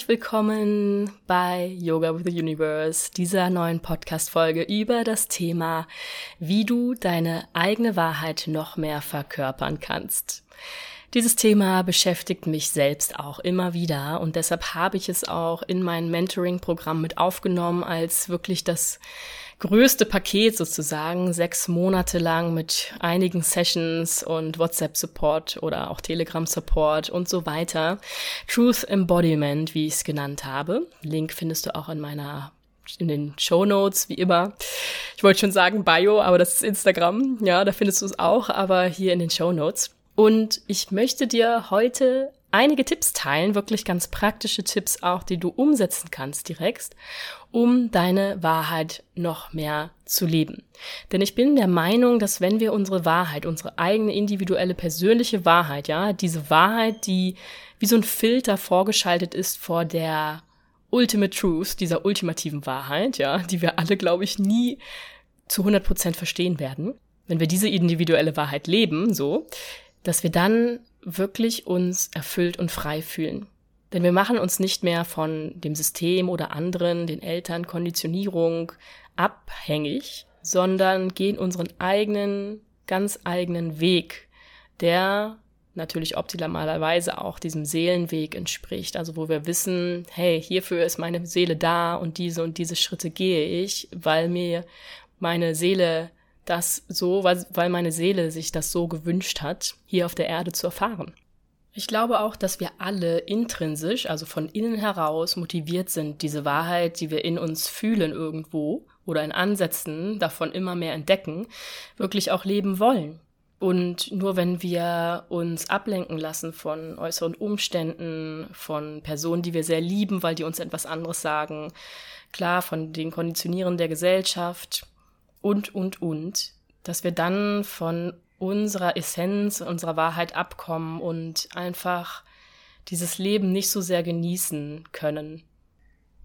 herzlich willkommen bei Yoga with the Universe, dieser neuen Podcast-Folge über das Thema, wie du deine eigene Wahrheit noch mehr verkörpern kannst. Dieses Thema beschäftigt mich selbst auch immer wieder und deshalb habe ich es auch in mein Mentoring-Programm mit aufgenommen als wirklich das größte Paket sozusagen, sechs Monate lang mit einigen Sessions und WhatsApp-Support oder auch Telegram-Support und so weiter. Truth Embodiment, wie ich es genannt habe. Link findest du auch in meiner in den Show Notes, wie immer. Ich wollte schon sagen Bio, aber das ist Instagram. Ja, da findest du es auch, aber hier in den Show Notes. Und ich möchte dir heute einige Tipps teilen, wirklich ganz praktische Tipps auch, die du umsetzen kannst direkt, um deine Wahrheit noch mehr zu leben. Denn ich bin der Meinung, dass wenn wir unsere Wahrheit, unsere eigene individuelle persönliche Wahrheit, ja, diese Wahrheit, die wie so ein Filter vorgeschaltet ist vor der Ultimate Truth, dieser ultimativen Wahrheit, ja, die wir alle, glaube ich, nie zu 100 Prozent verstehen werden. Wenn wir diese individuelle Wahrheit leben, so, dass wir dann wirklich uns erfüllt und frei fühlen. Denn wir machen uns nicht mehr von dem System oder anderen, den Eltern, Konditionierung abhängig, sondern gehen unseren eigenen, ganz eigenen Weg, der natürlich optimalerweise auch diesem Seelenweg entspricht. Also wo wir wissen, hey, hierfür ist meine Seele da und diese und diese Schritte gehe ich, weil mir meine Seele das so, weil, weil meine Seele sich das so gewünscht hat, hier auf der Erde zu erfahren. Ich glaube auch, dass wir alle intrinsisch, also von innen heraus, motiviert sind, diese Wahrheit, die wir in uns fühlen irgendwo oder in Ansätzen davon immer mehr entdecken, wirklich auch leben wollen. Und nur wenn wir uns ablenken lassen von äußeren Umständen, von Personen, die wir sehr lieben, weil die uns etwas anderes sagen, klar, von den Konditionieren der Gesellschaft, und, und, und, dass wir dann von unserer Essenz, unserer Wahrheit abkommen und einfach dieses Leben nicht so sehr genießen können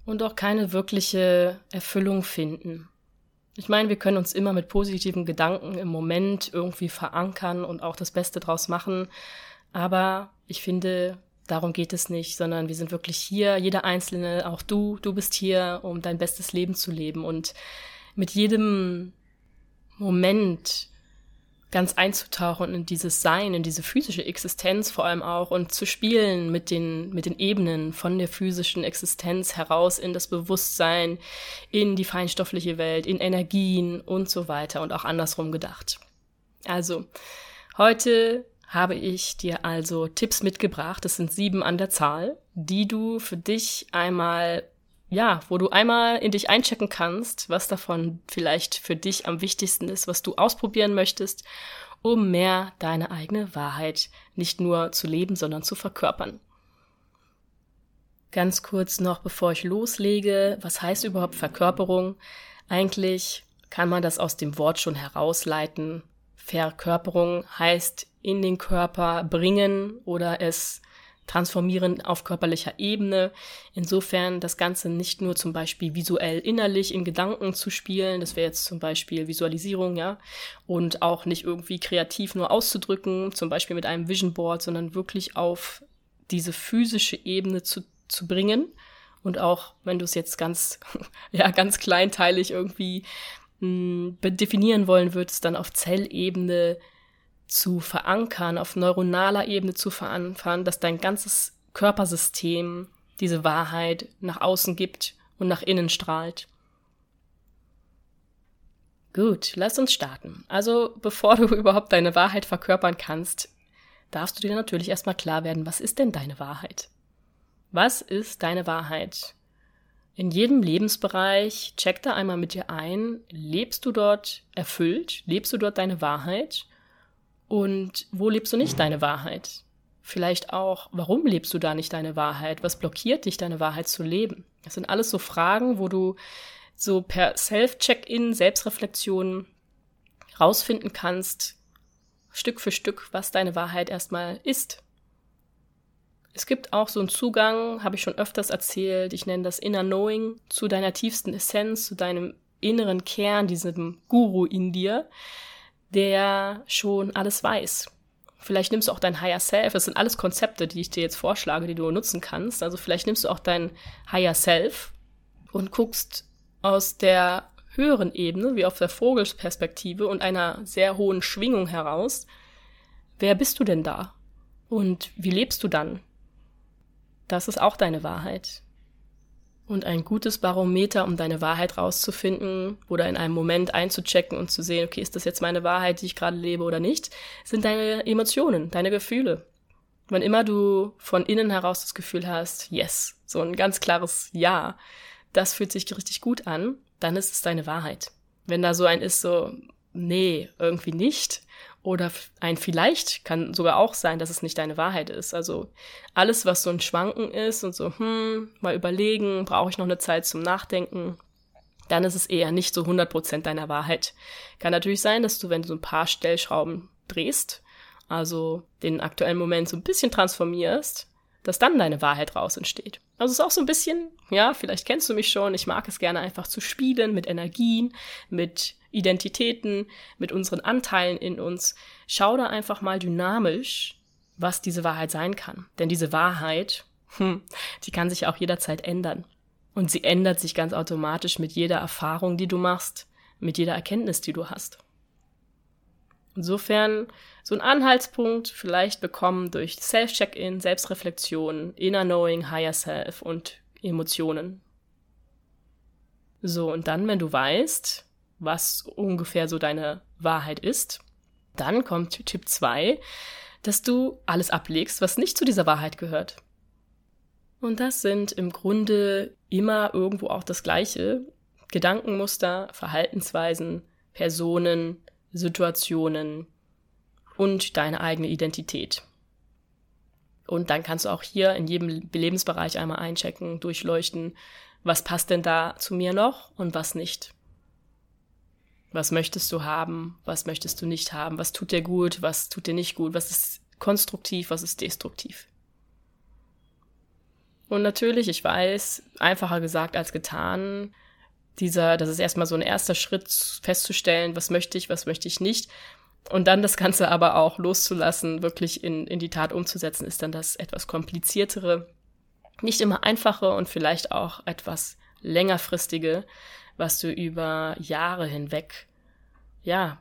und auch keine wirkliche Erfüllung finden. Ich meine, wir können uns immer mit positiven Gedanken im Moment irgendwie verankern und auch das Beste draus machen, aber ich finde, darum geht es nicht, sondern wir sind wirklich hier, jeder Einzelne, auch du, du bist hier, um dein bestes Leben zu leben und mit jedem Moment ganz einzutauchen in dieses Sein, in diese physische Existenz vor allem auch und zu spielen mit den, mit den Ebenen von der physischen Existenz heraus in das Bewusstsein, in die feinstoffliche Welt, in Energien und so weiter und auch andersrum gedacht. Also, heute habe ich dir also Tipps mitgebracht, das sind sieben an der Zahl, die du für dich einmal ja, wo du einmal in dich einchecken kannst, was davon vielleicht für dich am wichtigsten ist, was du ausprobieren möchtest, um mehr deine eigene Wahrheit nicht nur zu leben, sondern zu verkörpern. Ganz kurz noch, bevor ich loslege, was heißt überhaupt Verkörperung? Eigentlich kann man das aus dem Wort schon herausleiten. Verkörperung heißt in den Körper bringen oder es transformieren auf körperlicher Ebene. Insofern das Ganze nicht nur zum Beispiel visuell innerlich in Gedanken zu spielen, das wäre jetzt zum Beispiel Visualisierung, ja, und auch nicht irgendwie kreativ nur auszudrücken, zum Beispiel mit einem Vision Board, sondern wirklich auf diese physische Ebene zu, zu bringen. Und auch, wenn du es jetzt ganz, ja, ganz kleinteilig irgendwie mh, hm, definieren wollen würdest, dann auf Zellebene zu verankern, auf neuronaler Ebene zu verankern, dass dein ganzes Körpersystem diese Wahrheit nach außen gibt und nach innen strahlt. Gut, lass uns starten. Also, bevor du überhaupt deine Wahrheit verkörpern kannst, darfst du dir natürlich erstmal klar werden, was ist denn deine Wahrheit? Was ist deine Wahrheit? In jedem Lebensbereich check da einmal mit dir ein, lebst du dort erfüllt? Lebst du dort deine Wahrheit? Und wo lebst du nicht deine Wahrheit? Vielleicht auch, warum lebst du da nicht deine Wahrheit? Was blockiert dich, deine Wahrheit zu leben? Das sind alles so Fragen, wo du so per Self-Check-In, Selbstreflexion rausfinden kannst, Stück für Stück, was deine Wahrheit erstmal ist. Es gibt auch so einen Zugang, habe ich schon öfters erzählt, ich nenne das Inner Knowing, zu deiner tiefsten Essenz, zu deinem inneren Kern, diesem Guru in dir, der schon alles weiß. Vielleicht nimmst du auch dein Higher Self. Das sind alles Konzepte, die ich dir jetzt vorschlage, die du nutzen kannst. Also vielleicht nimmst du auch dein Higher Self und guckst aus der höheren Ebene, wie auf der Vogelsperspektive und einer sehr hohen Schwingung heraus, wer bist du denn da? Und wie lebst du dann? Das ist auch deine Wahrheit. Und ein gutes Barometer, um deine Wahrheit rauszufinden oder in einem Moment einzuchecken und zu sehen, okay, ist das jetzt meine Wahrheit, die ich gerade lebe oder nicht, sind deine Emotionen, deine Gefühle. Wann immer du von innen heraus das Gefühl hast, yes, so ein ganz klares Ja, das fühlt sich richtig gut an, dann ist es deine Wahrheit. Wenn da so ein ist, so, nee, irgendwie nicht, oder ein vielleicht kann sogar auch sein, dass es nicht deine Wahrheit ist. Also alles, was so ein Schwanken ist und so, hm, mal überlegen, brauche ich noch eine Zeit zum Nachdenken, dann ist es eher nicht so 100% deiner Wahrheit. Kann natürlich sein, dass du, wenn du so ein paar Stellschrauben drehst, also den aktuellen Moment so ein bisschen transformierst, dass dann deine Wahrheit raus entsteht. Also es ist auch so ein bisschen, ja, vielleicht kennst du mich schon, ich mag es gerne einfach zu spielen mit Energien, mit Identitäten, mit unseren Anteilen in uns. Schau da einfach mal dynamisch, was diese Wahrheit sein kann. Denn diese Wahrheit, hm, die kann sich auch jederzeit ändern. Und sie ändert sich ganz automatisch mit jeder Erfahrung, die du machst, mit jeder Erkenntnis, die du hast. Insofern so ein Anhaltspunkt vielleicht bekommen durch Self-Check-In, Selbstreflexion, Inner Knowing, Higher Self und Emotionen. So, und dann, wenn du weißt, was ungefähr so deine Wahrheit ist. Dann kommt Tipp 2, dass du alles ablegst, was nicht zu dieser Wahrheit gehört. Und das sind im Grunde immer irgendwo auch das gleiche. Gedankenmuster, Verhaltensweisen, Personen, Situationen und deine eigene Identität. Und dann kannst du auch hier in jedem Lebensbereich einmal einchecken, durchleuchten, was passt denn da zu mir noch und was nicht. Was möchtest du haben? Was möchtest du nicht haben? Was tut dir gut? Was tut dir nicht gut? Was ist konstruktiv? Was ist destruktiv? Und natürlich, ich weiß, einfacher gesagt als getan, dieser, das ist erstmal so ein erster Schritt festzustellen, was möchte ich, was möchte ich nicht. Und dann das Ganze aber auch loszulassen, wirklich in, in die Tat umzusetzen, ist dann das etwas kompliziertere, nicht immer einfache und vielleicht auch etwas längerfristige, was du über Jahre hinweg, ja,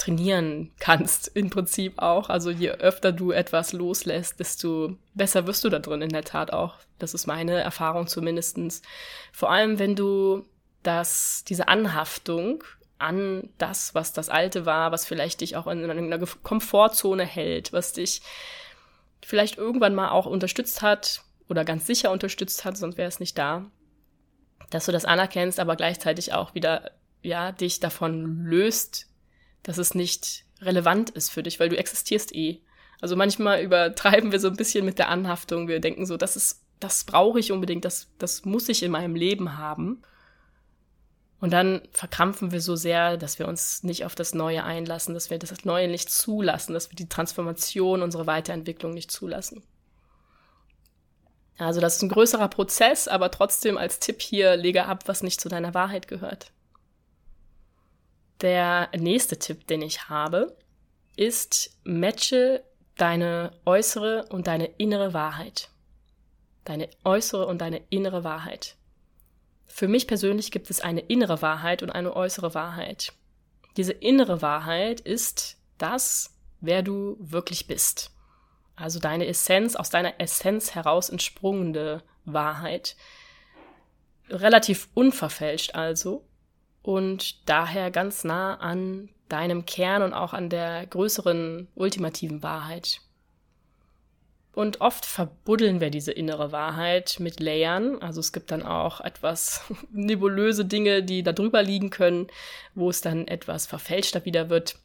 trainieren kannst, im Prinzip auch. Also je öfter du etwas loslässt, desto besser wirst du da drin, in der Tat auch. Das ist meine Erfahrung zumindestens. Vor allem, wenn du das, diese Anhaftung an das, was das Alte war, was vielleicht dich auch in einer Komfortzone hält, was dich vielleicht irgendwann mal auch unterstützt hat oder ganz sicher unterstützt hat, sonst wäre es nicht da, dass du das anerkennst, aber gleichzeitig auch wieder, ja, dich davon löst, dass es nicht relevant ist für dich, weil du existierst eh. Also manchmal übertreiben wir so ein bisschen mit der Anhaftung. Wir denken so, das ist, das brauche ich unbedingt, das, das muss ich in meinem Leben haben. Und dann verkrampfen wir so sehr, dass wir uns nicht auf das Neue einlassen, dass wir das Neue nicht zulassen, dass wir die Transformation, unsere Weiterentwicklung nicht zulassen. Also das ist ein größerer Prozess, aber trotzdem als Tipp hier, lege ab, was nicht zu deiner Wahrheit gehört. Der nächste Tipp, den ich habe, ist, matche deine äußere und deine innere Wahrheit. Deine äußere und deine innere Wahrheit. Für mich persönlich gibt es eine innere Wahrheit und eine äußere Wahrheit. Diese innere Wahrheit ist das, wer du wirklich bist. Also deine Essenz, aus deiner Essenz heraus entsprungene Wahrheit. Relativ unverfälscht also und daher ganz nah an deinem Kern und auch an der größeren ultimativen Wahrheit. Und oft verbuddeln wir diese innere Wahrheit mit Layern. Also es gibt dann auch etwas nebulöse Dinge, die da drüber liegen können, wo es dann etwas verfälschter wieder wird.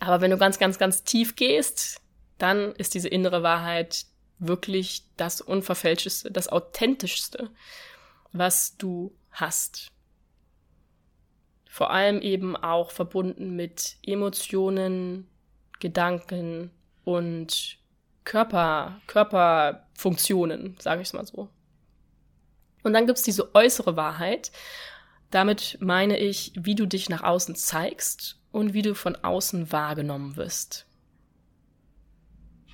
Aber wenn du ganz, ganz, ganz tief gehst, dann ist diese innere Wahrheit wirklich das Unverfälschteste, das Authentischste, was du hast. Vor allem eben auch verbunden mit Emotionen, Gedanken und Körper, Körperfunktionen, sage ich es mal so. Und dann gibt's diese äußere Wahrheit. Damit meine ich, wie du dich nach außen zeigst und wie du von außen wahrgenommen wirst.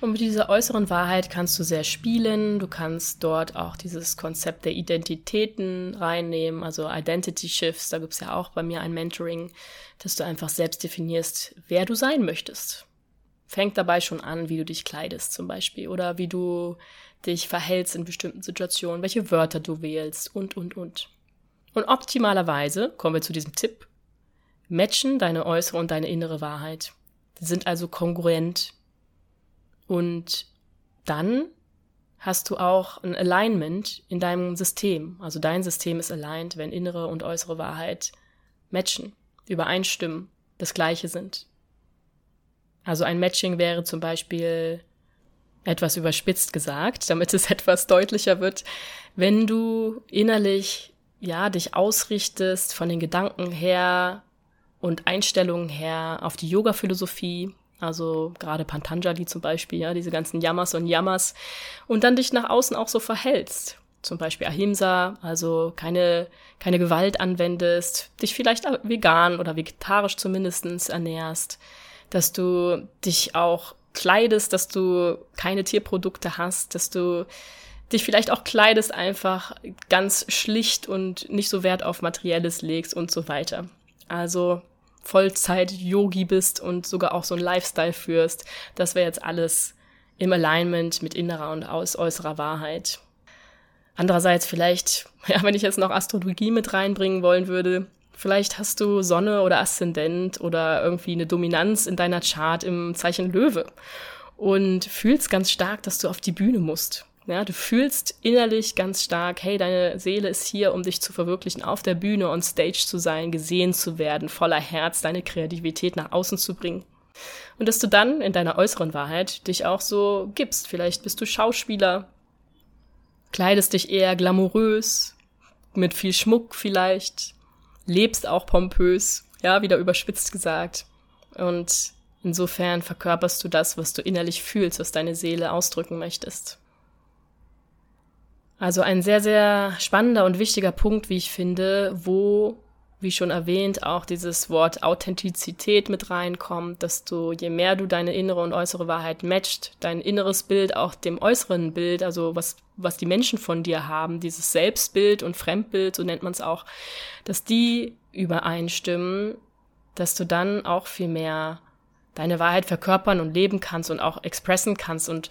Und mit dieser äußeren Wahrheit kannst du sehr spielen. Du kannst dort auch dieses Konzept der Identitäten reinnehmen, also Identity Shifts. Da gibt's ja auch bei mir ein Mentoring, dass du einfach selbst definierst, wer du sein möchtest. Fängt dabei schon an, wie du dich kleidest zum Beispiel oder wie du dich verhältst in bestimmten Situationen, welche Wörter du wählst und, und, und. Und optimalerweise, kommen wir zu diesem Tipp, matchen deine äußere und deine innere Wahrheit. Die sind also kongruent und dann hast du auch ein Alignment in deinem System. Also dein System ist aligned, wenn innere und äußere Wahrheit matchen, übereinstimmen, das gleiche sind. Also ein Matching wäre zum Beispiel etwas überspitzt gesagt, damit es etwas deutlicher wird, wenn du innerlich ja dich ausrichtest von den Gedanken her und Einstellungen her auf die Yoga-Philosophie, also gerade Pantanjali zum Beispiel, ja, diese ganzen Yamas und Yamas. Und dann dich nach außen auch so verhältst. Zum Beispiel Ahimsa, also keine, keine Gewalt anwendest, dich vielleicht vegan oder vegetarisch zumindestens ernährst, dass du dich auch kleidest, dass du keine Tierprodukte hast, dass du dich vielleicht auch kleidest, einfach ganz schlicht und nicht so Wert auf Materielles legst und so weiter. Also Vollzeit-Yogi bist und sogar auch so ein Lifestyle führst. Das wäre jetzt alles im Alignment mit innerer und aus äußerer Wahrheit. Andererseits vielleicht, ja, wenn ich jetzt noch Astrologie mit reinbringen wollen würde, vielleicht hast du Sonne oder Aszendent oder irgendwie eine Dominanz in deiner Chart im Zeichen Löwe und fühlst ganz stark, dass du auf die Bühne musst. Ja, du fühlst innerlich ganz stark, hey, deine Seele ist hier, um dich zu verwirklichen, auf der Bühne, on stage zu sein, gesehen zu werden, voller Herz, deine Kreativität nach außen zu bringen. Und dass du dann in deiner äußeren Wahrheit dich auch so gibst. Vielleicht bist du Schauspieler, kleidest dich eher glamourös, mit viel Schmuck vielleicht, lebst auch pompös, ja, wieder überspitzt gesagt. Und insofern verkörperst du das, was du innerlich fühlst, was deine Seele ausdrücken möchtest. Also ein sehr, sehr spannender und wichtiger Punkt, wie ich finde, wo, wie schon erwähnt, auch dieses Wort Authentizität mit reinkommt, dass du, je mehr du deine innere und äußere Wahrheit matcht, dein inneres Bild auch dem äußeren Bild, also was, was die Menschen von dir haben, dieses Selbstbild und Fremdbild, so nennt man es auch, dass die übereinstimmen, dass du dann auch viel mehr deine Wahrheit verkörpern und leben kannst und auch expressen kannst. Und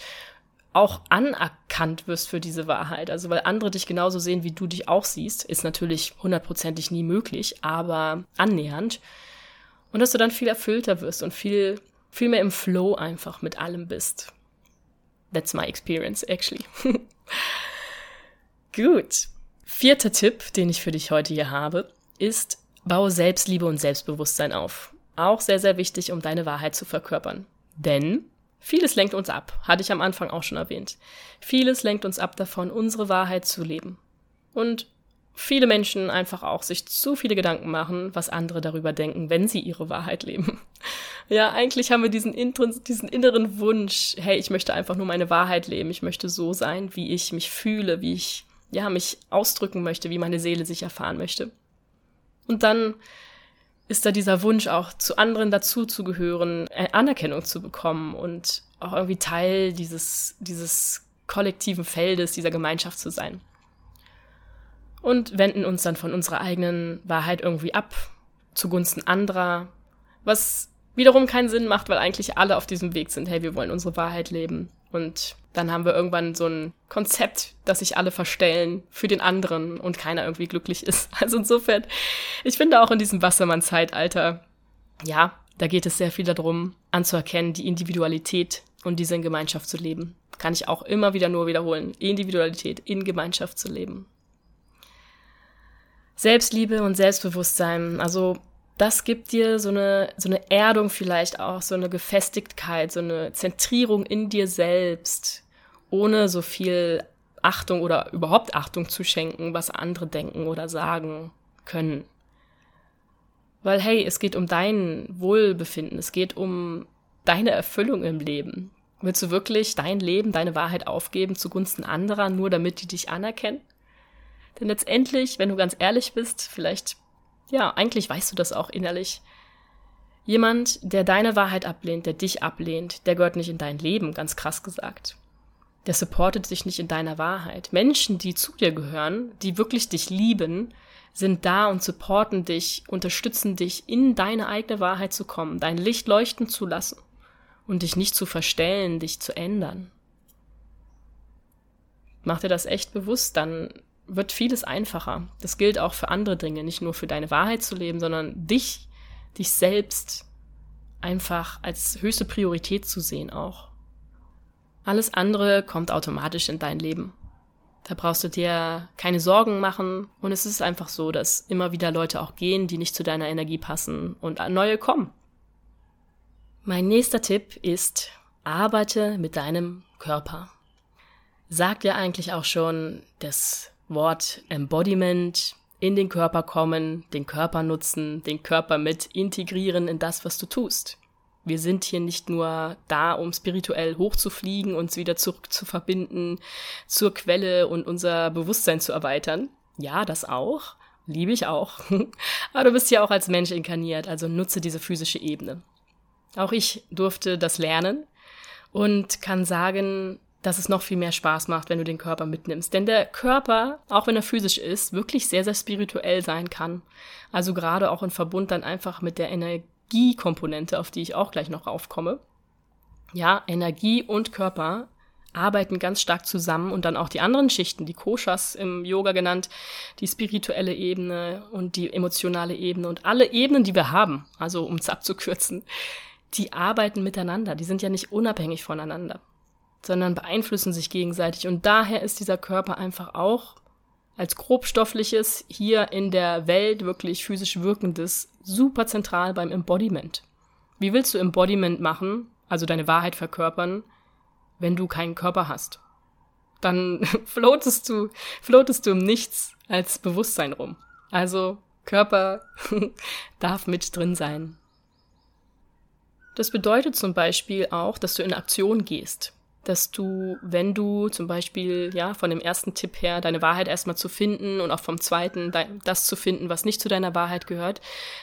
auch anerkannt wirst für diese Wahrheit. Also weil andere dich genauso sehen, wie du dich auch siehst, ist natürlich hundertprozentig nie möglich, aber annähernd. Und dass du dann viel erfüllter wirst und viel, viel mehr im Flow einfach mit allem bist. That's my experience, actually. Gut. Vierter Tipp, den ich für dich heute hier habe, ist, baue Selbstliebe und Selbstbewusstsein auf. Auch sehr, sehr wichtig, um deine Wahrheit zu verkörpern. Denn Vieles lenkt uns ab, hatte ich am Anfang auch schon erwähnt. Vieles lenkt uns ab davon, unsere Wahrheit zu leben. Und viele Menschen einfach auch sich zu viele Gedanken machen, was andere darüber denken, wenn sie ihre Wahrheit leben. Ja, eigentlich haben wir diesen, diesen inneren Wunsch, hey, ich möchte einfach nur meine Wahrheit leben, ich möchte so sein, wie ich mich fühle, wie ich, ja, mich ausdrücken möchte, wie meine Seele sich erfahren möchte. Und dann ist da dieser Wunsch auch zu anderen dazuzugehören, äh, Anerkennung zu bekommen und auch irgendwie Teil dieses, dieses kollektiven Feldes, dieser Gemeinschaft zu sein. Und wenden uns dann von unserer eigenen Wahrheit irgendwie ab, zugunsten anderer, was wiederum keinen Sinn macht, weil eigentlich alle auf diesem Weg sind, hey, wir wollen unsere Wahrheit leben. Und dann haben wir irgendwann so ein Konzept, dass sich alle verstellen für den anderen und keiner irgendwie glücklich ist. Also insofern, ich finde auch in diesem Wassermann-Zeitalter, ja, da geht es sehr viel darum, anzuerkennen, die Individualität und diese in Gemeinschaft zu leben. Kann ich auch immer wieder nur wiederholen. Individualität in Gemeinschaft zu leben. Selbstliebe und Selbstbewusstsein. Also das gibt dir so eine, so eine Erdung vielleicht auch, so eine Gefestigkeit, so eine Zentrierung in dir selbst, ohne so viel Achtung oder überhaupt Achtung zu schenken, was andere denken oder sagen können. Weil hey, es geht um dein Wohlbefinden, es geht um deine Erfüllung im Leben. Willst du wirklich dein Leben, deine Wahrheit aufgeben zugunsten anderer, nur damit die dich anerkennen? Denn letztendlich, wenn du ganz ehrlich bist, vielleicht ja, eigentlich weißt du das auch innerlich. Jemand, der deine Wahrheit ablehnt, der dich ablehnt, der gehört nicht in dein Leben, ganz krass gesagt. Der supportet dich nicht in deiner Wahrheit. Menschen, die zu dir gehören, die wirklich dich lieben, sind da und supporten dich, unterstützen dich, in deine eigene Wahrheit zu kommen, dein Licht leuchten zu lassen und dich nicht zu verstellen, dich zu ändern. Mach dir das echt bewusst, dann wird vieles einfacher. Das gilt auch für andere Dinge, nicht nur für deine Wahrheit zu leben, sondern dich dich selbst einfach als höchste Priorität zu sehen auch. Alles andere kommt automatisch in dein Leben. Da brauchst du dir keine Sorgen machen und es ist einfach so, dass immer wieder Leute auch gehen, die nicht zu deiner Energie passen und neue kommen. Mein nächster Tipp ist, arbeite mit deinem Körper. Sagt ja eigentlich auch schon das Wort Embodiment, in den Körper kommen, den Körper nutzen, den Körper mit integrieren in das, was du tust. Wir sind hier nicht nur da, um spirituell hochzufliegen, uns wieder zurück zu verbinden zur Quelle und unser Bewusstsein zu erweitern. Ja, das auch. Liebe ich auch. Aber du bist ja auch als Mensch inkarniert, also nutze diese physische Ebene. Auch ich durfte das lernen und kann sagen, dass es noch viel mehr Spaß macht, wenn du den Körper mitnimmst. Denn der Körper, auch wenn er physisch ist, wirklich sehr, sehr spirituell sein kann. Also gerade auch in Verbund dann einfach mit der Energiekomponente, auf die ich auch gleich noch aufkomme. Ja, Energie und Körper arbeiten ganz stark zusammen und dann auch die anderen Schichten, die Koshas im Yoga genannt, die spirituelle Ebene und die emotionale Ebene und alle Ebenen, die wir haben, also um es abzukürzen, die arbeiten miteinander, die sind ja nicht unabhängig voneinander sondern beeinflussen sich gegenseitig. Und daher ist dieser Körper einfach auch als grobstoffliches, hier in der Welt wirklich physisch wirkendes, super zentral beim Embodiment. Wie willst du Embodiment machen, also deine Wahrheit verkörpern, wenn du keinen Körper hast? Dann floatest du, floatest du im Nichts als Bewusstsein rum. Also Körper darf mit drin sein. Das bedeutet zum Beispiel auch, dass du in Aktion gehst dass du, wenn du zum Beispiel, ja, von dem ersten Tipp her, deine Wahrheit erstmal zu finden und auch vom zweiten das zu finden, was nicht zu deiner Wahrheit gehört,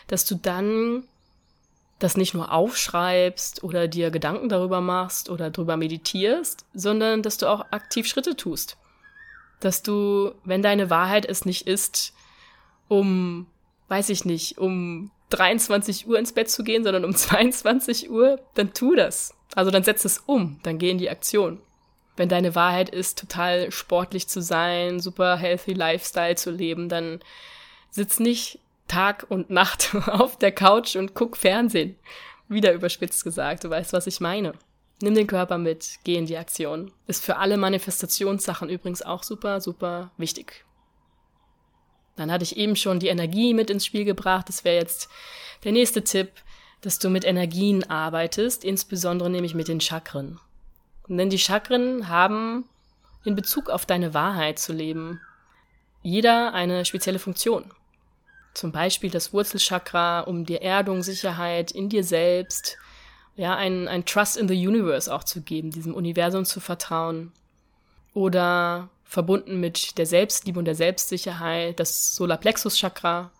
dass du dann das nicht nur aufschreibst oder dir Gedanken darüber machst oder darüber meditierst, sondern dass du auch aktiv Schritte tust. Dass du, wenn deine Wahrheit es nicht ist, um, weiß ich nicht, um 23 Uhr ins Bett zu gehen, sondern um 22 Uhr, dann tu das. Also dann setz es um, dann geh in die Aktion. Wenn deine Wahrheit ist, total sportlich zu sein, super healthy Lifestyle zu leben, dann sitz nicht Tag und Nacht auf der Couch und guck Fernsehen. Wieder überspitzt gesagt, du weißt, was ich meine. Nimm den Körper mit, geh in die Aktion. Ist für alle Manifestationssachen übrigens auch super, super wichtig. Dann hatte ich eben schon die Energie mit ins Spiel gebracht. Das wäre jetzt der nächste Tipp dass du mit Energien arbeitest, insbesondere nämlich mit den Chakren. Denn die Chakren haben in Bezug auf deine Wahrheit zu leben jeder eine spezielle Funktion. Zum Beispiel das Wurzelchakra, um dir Erdung, Sicherheit in dir selbst, ja, ein, ein Trust in the Universe auch zu geben, diesem Universum zu vertrauen. Oder verbunden mit der Selbstliebe und der Selbstsicherheit, das Solarplexus-Chakra,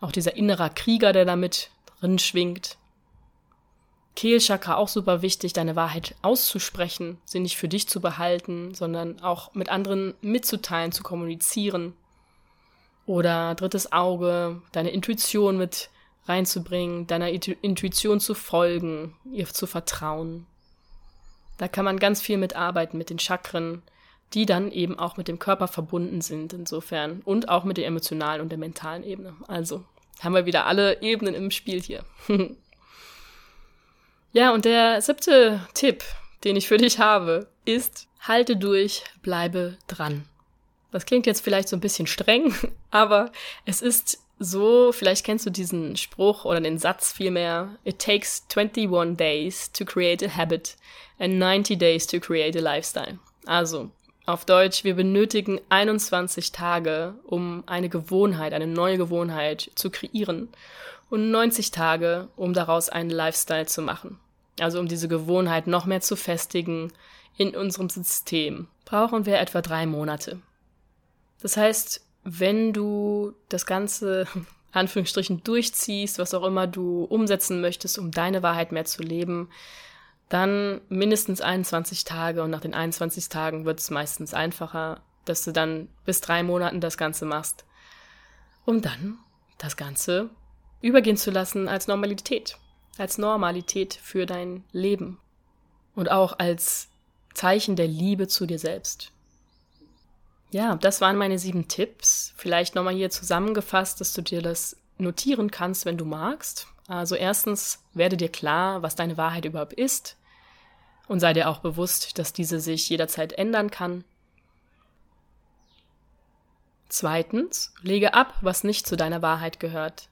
auch dieser innerer Krieger, der damit drin schwingt. Kehlchakra auch super wichtig, deine Wahrheit auszusprechen, sie nicht für dich zu behalten, sondern auch mit anderen mitzuteilen, zu kommunizieren. Oder drittes Auge, deine Intuition mit reinzubringen, deiner Intuition zu folgen, ihr zu vertrauen. Da kann man ganz viel mitarbeiten mit den Chakren, die dann eben auch mit dem Körper verbunden sind insofern und auch mit der emotionalen und der mentalen Ebene. Also haben wir wieder alle Ebenen im Spiel hier. ja, und der siebte Tipp, den ich für dich habe, ist, halte durch, bleibe dran. Das klingt jetzt vielleicht so ein bisschen streng, aber es ist so, vielleicht kennst du diesen Spruch oder den Satz vielmehr, it takes 21 days to create a habit and 90 days to create a lifestyle. Also, auf Deutsch, wir benötigen 21 Tage, um eine Gewohnheit, eine neue Gewohnheit zu kreieren und 90 Tage, um daraus einen Lifestyle zu machen. Also um diese Gewohnheit noch mehr zu festigen in unserem System, brauchen wir etwa drei Monate. Das heißt, wenn du das Ganze Anführungsstrichen durchziehst, was auch immer du umsetzen möchtest, um deine Wahrheit mehr zu leben, dann mindestens 21 Tage und nach den 21 Tagen wird es meistens einfacher, dass du dann bis drei Monaten das Ganze machst, um dann das Ganze übergehen zu lassen als Normalität, als Normalität für dein Leben und auch als Zeichen der Liebe zu dir selbst. Ja, das waren meine sieben Tipps. Vielleicht nochmal hier zusammengefasst, dass du dir das notieren kannst, wenn du magst. Also erstens, werde dir klar, was deine Wahrheit überhaupt ist und sei dir auch bewusst, dass diese sich jederzeit ändern kann. Zweitens, lege ab, was nicht zu deiner Wahrheit gehört.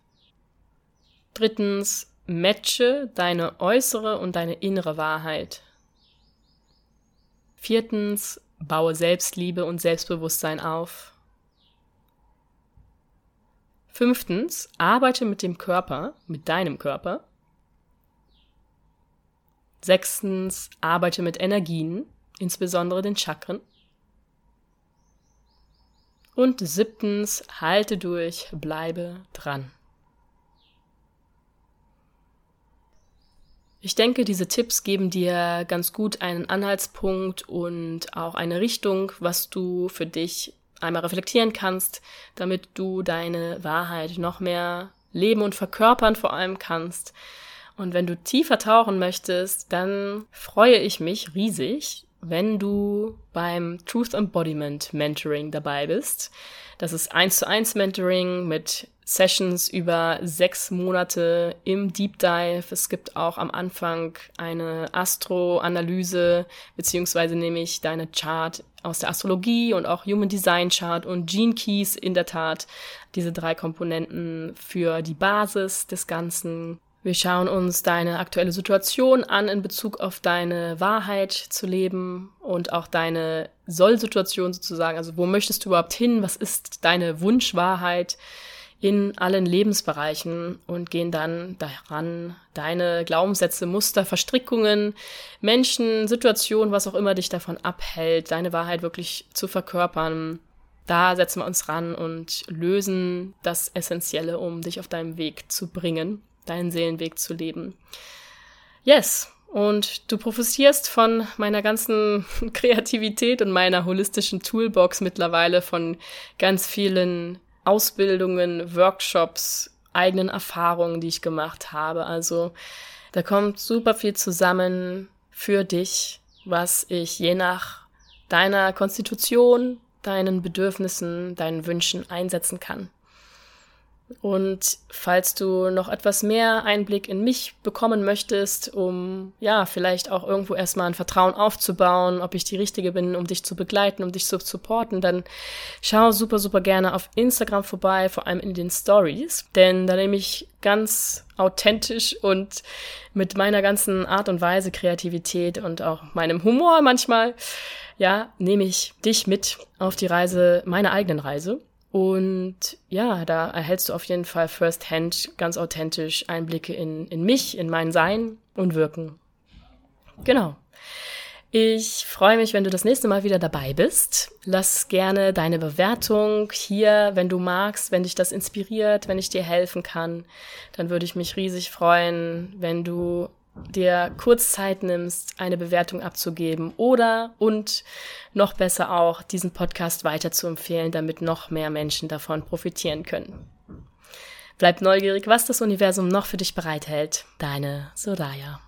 Drittens, matche deine äußere und deine innere Wahrheit. Viertens, baue Selbstliebe und Selbstbewusstsein auf. Fünftens, arbeite mit dem Körper, mit deinem Körper. Sechstens, arbeite mit Energien, insbesondere den Chakren. Und siebtens, halte durch, bleibe dran. Ich denke, diese Tipps geben dir ganz gut einen Anhaltspunkt und auch eine Richtung, was du für dich einmal reflektieren kannst, damit du deine Wahrheit noch mehr leben und verkörpern vor allem kannst. Und wenn du tiefer tauchen möchtest, dann freue ich mich riesig, wenn du beim Truth Embodiment Mentoring dabei bist. Das ist eins zu eins Mentoring mit Sessions über sechs Monate im Deep Dive. Es gibt auch am Anfang eine Astro-Analyse, beziehungsweise nehme ich deine Chart aus der Astrologie und auch Human Design Chart und Gene Keys in der Tat. Diese drei Komponenten für die Basis des Ganzen. Wir schauen uns deine aktuelle Situation an in Bezug auf deine Wahrheit zu leben und auch deine Soll-Situation sozusagen. Also wo möchtest du überhaupt hin? Was ist deine Wunschwahrheit in allen Lebensbereichen und gehen dann daran, deine Glaubenssätze, Muster, Verstrickungen, Menschen, Situationen, was auch immer dich davon abhält, deine Wahrheit wirklich zu verkörpern. Da setzen wir uns ran und lösen das Essentielle, um dich auf deinem Weg zu bringen deinen Seelenweg zu leben. Yes. Und du profitierst von meiner ganzen Kreativität und meiner holistischen Toolbox mittlerweile von ganz vielen Ausbildungen, Workshops, eigenen Erfahrungen, die ich gemacht habe. Also da kommt super viel zusammen für dich, was ich je nach deiner Konstitution, deinen Bedürfnissen, deinen Wünschen einsetzen kann. Und falls du noch etwas mehr Einblick in mich bekommen möchtest, um ja, vielleicht auch irgendwo erstmal ein Vertrauen aufzubauen, ob ich die richtige bin, um dich zu begleiten, um dich zu supporten, dann schau super, super gerne auf Instagram vorbei, vor allem in den Stories, denn da nehme ich ganz authentisch und mit meiner ganzen Art und Weise, Kreativität und auch meinem Humor manchmal, ja, nehme ich dich mit auf die Reise, meine eigenen Reise. Und ja, da erhältst du auf jeden Fall first-hand ganz authentisch Einblicke in, in mich, in mein Sein und Wirken. Genau. Ich freue mich, wenn du das nächste Mal wieder dabei bist. Lass gerne deine Bewertung hier, wenn du magst, wenn dich das inspiriert, wenn ich dir helfen kann. Dann würde ich mich riesig freuen, wenn du dir kurz Zeit nimmst, eine Bewertung abzugeben oder und noch besser auch diesen Podcast weiter zu empfehlen, damit noch mehr Menschen davon profitieren können. Bleib neugierig, was das Universum noch für dich bereithält. Deine Soraya.